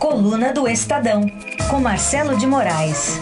Coluna do Estadão, com Marcelo de Moraes.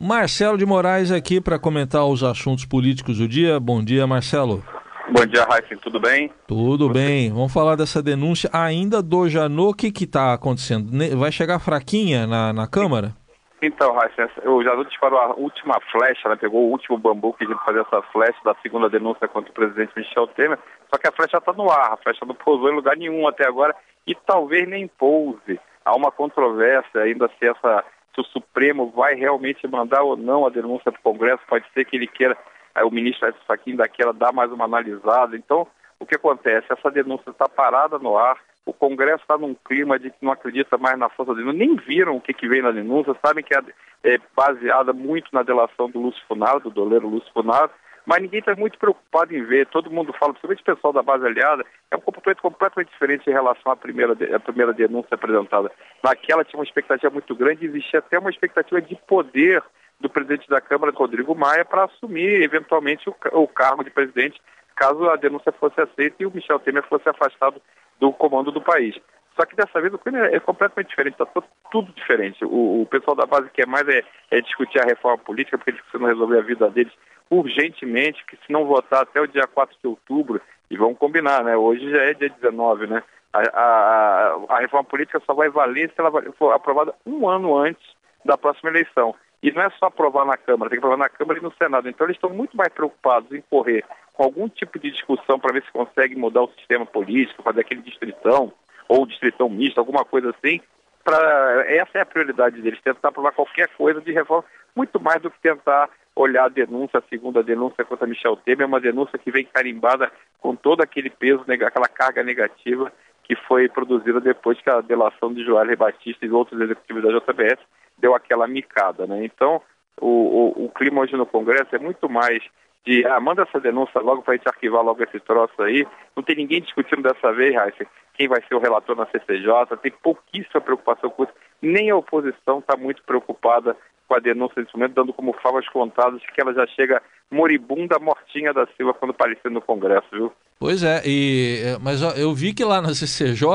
Marcelo de Moraes aqui para comentar os assuntos políticos do dia. Bom dia, Marcelo. Bom dia, Raíssa. Tudo bem? Tudo Você... bem. Vamos falar dessa denúncia ainda do Janot. O que está acontecendo? Vai chegar fraquinha na, na Câmara? Então, Raíssa, o Janot disparou a última flecha, né? pegou o último bambu que a gente fazia essa flecha da segunda denúncia contra o presidente Michel Temer. Só que a flecha está no ar, a flecha não pousou em lugar nenhum até agora e talvez nem pouse. Há uma controvérsia ainda se essa se o Supremo vai realmente mandar ou não a denúncia para o Congresso, pode ser que ele queira, aí o ministro Edson Fachin daquela dar mais uma analisada. Então, o que acontece? Essa denúncia está parada no ar, o Congresso está num clima de que não acredita mais na força da denúncia, nem viram o que, que vem na denúncia, sabem que é, é baseada muito na delação do Lúcio Funaro, do doleiro Lúcio Funaro, mas ninguém está muito preocupado em ver. Todo mundo fala, principalmente o pessoal da base aliada, é um comportamento completamente diferente em relação à primeira, à primeira denúncia apresentada. Naquela tinha uma expectativa muito grande, existia até uma expectativa de poder do presidente da Câmara, Rodrigo Maia, para assumir eventualmente o, o cargo de presidente, caso a denúncia fosse aceita e o Michel Temer fosse afastado do comando do país. Só que dessa vez o clima é completamente diferente, está tudo diferente. O, o, pessoal da base quer mais é, é discutir a reforma política, porque eles precisam resolver a vida deles urgentemente, que se não votar até o dia 4 de outubro, e vamos combinar, né? Hoje já é dia 19, né? A, a, a reforma política só vai valer se ela for aprovada um ano antes da próxima eleição. E não é só aprovar na Câmara, tem que aprovar na Câmara e no Senado. Então eles estão muito mais preocupados em correr com algum tipo de discussão para ver se consegue mudar o sistema político, fazer aquele distritão, ou distritão misto, alguma coisa assim. Pra, essa é a prioridade deles, tentar aprovar qualquer coisa de reforma, muito mais do que tentar olhar a denúncia, a segunda denúncia contra Michel Temer, é uma denúncia que vem carimbada com todo aquele peso, aquela carga negativa que foi produzida depois que a delação de Joel Batista e outros executivos da JBS deu aquela micada. Né? Então, o, o, o clima hoje no Congresso é muito mais de ah, manda essa denúncia logo para a gente arquivar logo esse troço aí. Não tem ninguém discutindo dessa vez, Raíssa, quem vai ser o relator na CCJ, tem pouquíssima preocupação com isso. Nem a oposição está muito preocupada com a denúncia nesse momento, dando como favas contadas que ela já chega moribunda, mortinha da Silva quando aparecer no Congresso, viu? Pois é, e, é, mas eu vi que lá na CCJ,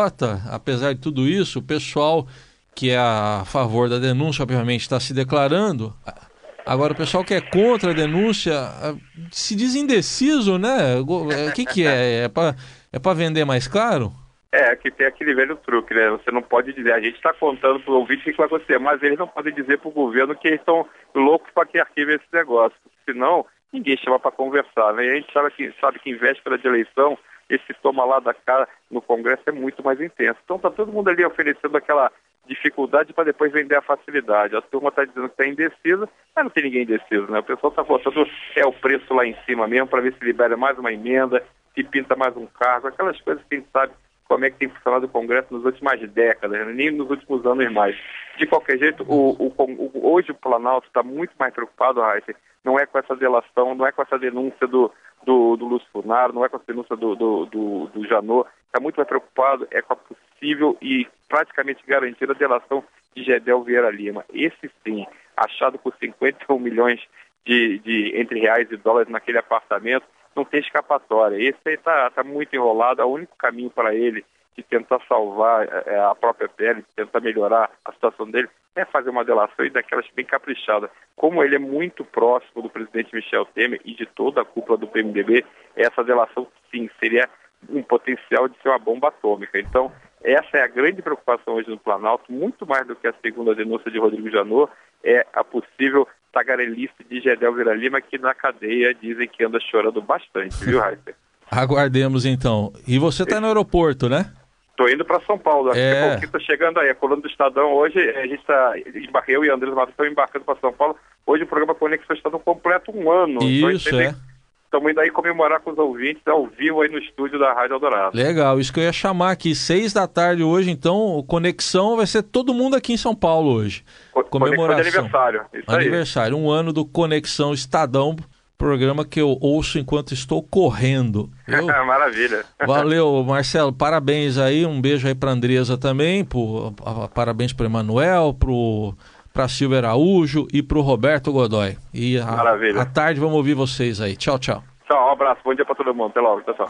apesar de tudo isso, o pessoal que é a favor da denúncia, obviamente, está se declarando. Agora, o pessoal que é contra a denúncia se diz indeciso, né? O que, que é? É para é vender mais caro? É, que tem aquele velho truque, né? Você não pode dizer, a gente está contando para o ouvinte o que vai acontecer, mas eles não podem dizer para o governo que eles estão loucos para que arquive esse negócio. Senão, ninguém chama para conversar, né? E a gente sabe que, sabe que em véspera de eleição, esse toma lá da cara no Congresso é muito mais intenso. Então tá todo mundo ali oferecendo aquela dificuldade para depois vender a facilidade. A turma está dizendo que está indecisa, mas não tem ninguém indeciso, né? O pessoal está votando é o preço lá em cima mesmo para ver se libera mais uma emenda, se pinta mais um cargo, aquelas coisas que a gente sabe como é que tem funcionado o Congresso nas últimas décadas, né? nem nos últimos anos mais. De qualquer jeito, o, o, o, hoje o Planalto está muito mais preocupado, Raíssa, não é com essa delação, não é com essa denúncia do, do, do Lúcio Funaro, não é com essa denúncia do, do, do, do Janot, está muito mais preocupado é com a possível e praticamente garantida delação de Gedel Vieira Lima. Esse sim, achado por 51 milhões de, de entre reais e dólares naquele apartamento, não tem escapatória. Esse aí está tá muito enrolado, é o único caminho para ele de tentar salvar é, a própria pele, de tentar melhorar a situação dele, é fazer uma delação e daquelas bem caprichada. Como ele é muito próximo do presidente Michel Temer e de toda a cúpula do PMDB, essa delação, sim, seria um potencial de ser uma bomba atômica. Então, essa é a grande preocupação hoje no Planalto, muito mais do que a segunda denúncia de Rodrigo Janot, é a possível tagarelice de Gedel Vira Lima, que na cadeia dizem que anda chorando bastante, viu, Heiser? Aguardemos então. E você está no aeroporto, né? Estou indo para São Paulo. Daqui é. a pouquinho estou chegando aí. A coluna do Estadão hoje, a gente está. Eu e André Matos estão embarcando para São Paulo. Hoje o programa Conexão Estadão completo um ano. Então, Isso, então, é. Estamos indo aí comemorar com os ouvintes ao vivo aí no estúdio da Rádio Eldorado. Legal, isso que eu ia chamar aqui. Seis da tarde hoje, então, Conexão vai ser todo mundo aqui em São Paulo hoje. Comemoração. de aniversário. Isso aniversário, aí. um ano do Conexão Estadão, programa que eu ouço enquanto estou correndo. Maravilha. Valeu, Marcelo. Parabéns aí. Um beijo aí para Andresa também. Pro, parabéns para Emanuel, pro para Silvia Araújo e para o Roberto Godoy. E a, Maravilha. à tarde vamos ouvir vocês aí. Tchau, tchau. Tchau, um abraço. Bom dia para todo mundo. Até logo. Tchau, tchau.